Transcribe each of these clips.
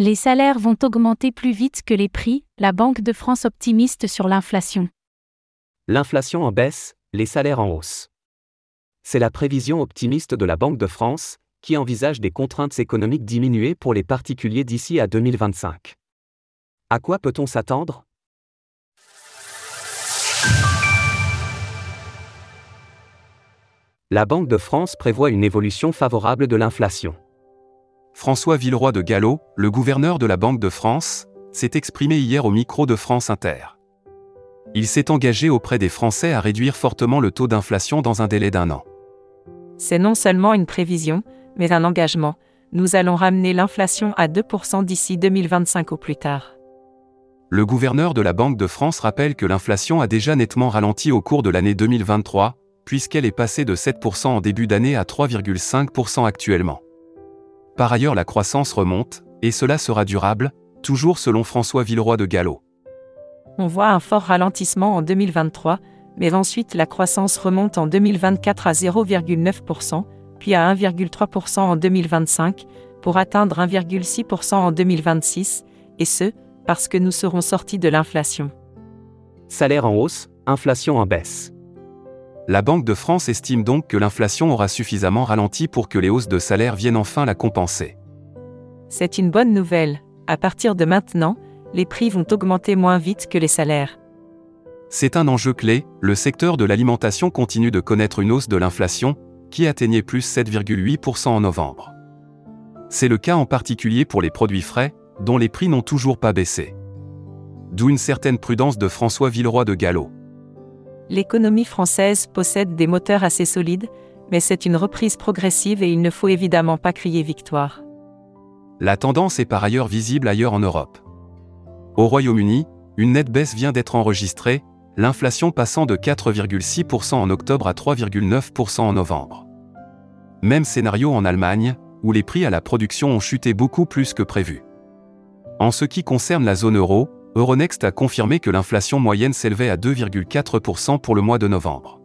Les salaires vont augmenter plus vite que les prix, la Banque de France optimiste sur l'inflation. L'inflation en baisse, les salaires en hausse. C'est la prévision optimiste de la Banque de France, qui envisage des contraintes économiques diminuées pour les particuliers d'ici à 2025. À quoi peut-on s'attendre? La Banque de France prévoit une évolution favorable de l'inflation. François Villeroy de Gallo, le gouverneur de la Banque de France, s'est exprimé hier au micro de France Inter. Il s'est engagé auprès des Français à réduire fortement le taux d'inflation dans un délai d'un an. C'est non seulement une prévision, mais un engagement. Nous allons ramener l'inflation à 2% d'ici 2025 au plus tard. Le gouverneur de la Banque de France rappelle que l'inflation a déjà nettement ralenti au cours de l'année 2023, puisqu'elle est passée de 7% en début d'année à 3,5% actuellement. Par ailleurs, la croissance remonte, et cela sera durable, toujours selon François Villeroy de Gallo. On voit un fort ralentissement en 2023, mais ensuite la croissance remonte en 2024 à 0,9%, puis à 1,3% en 2025, pour atteindre 1,6% en 2026, et ce, parce que nous serons sortis de l'inflation. Salaire en hausse, inflation en baisse. La Banque de France estime donc que l'inflation aura suffisamment ralenti pour que les hausses de salaire viennent enfin la compenser. C'est une bonne nouvelle. À partir de maintenant, les prix vont augmenter moins vite que les salaires. C'est un enjeu clé, le secteur de l'alimentation continue de connaître une hausse de l'inflation, qui atteignait plus 7,8% en novembre. C'est le cas en particulier pour les produits frais, dont les prix n'ont toujours pas baissé. D'où une certaine prudence de François Villeroy de Gallo l'économie française possède des moteurs assez solides, mais c'est une reprise progressive et il ne faut évidemment pas crier victoire. La tendance est par ailleurs visible ailleurs en Europe. Au Royaume-Uni, une nette baisse vient d'être enregistrée, l'inflation passant de 4,6% en octobre à 3,9% en novembre. Même scénario en Allemagne, où les prix à la production ont chuté beaucoup plus que prévu. En ce qui concerne la zone euro, Euronext a confirmé que l'inflation moyenne s'élevait à 2,4% pour le mois de novembre.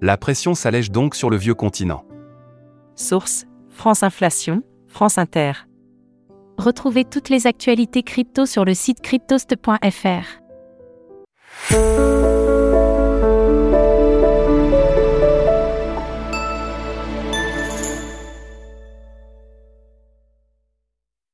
La pression s'allège donc sur le vieux continent. Source France Inflation, France Inter. Retrouvez toutes les actualités crypto sur le site cryptost.fr.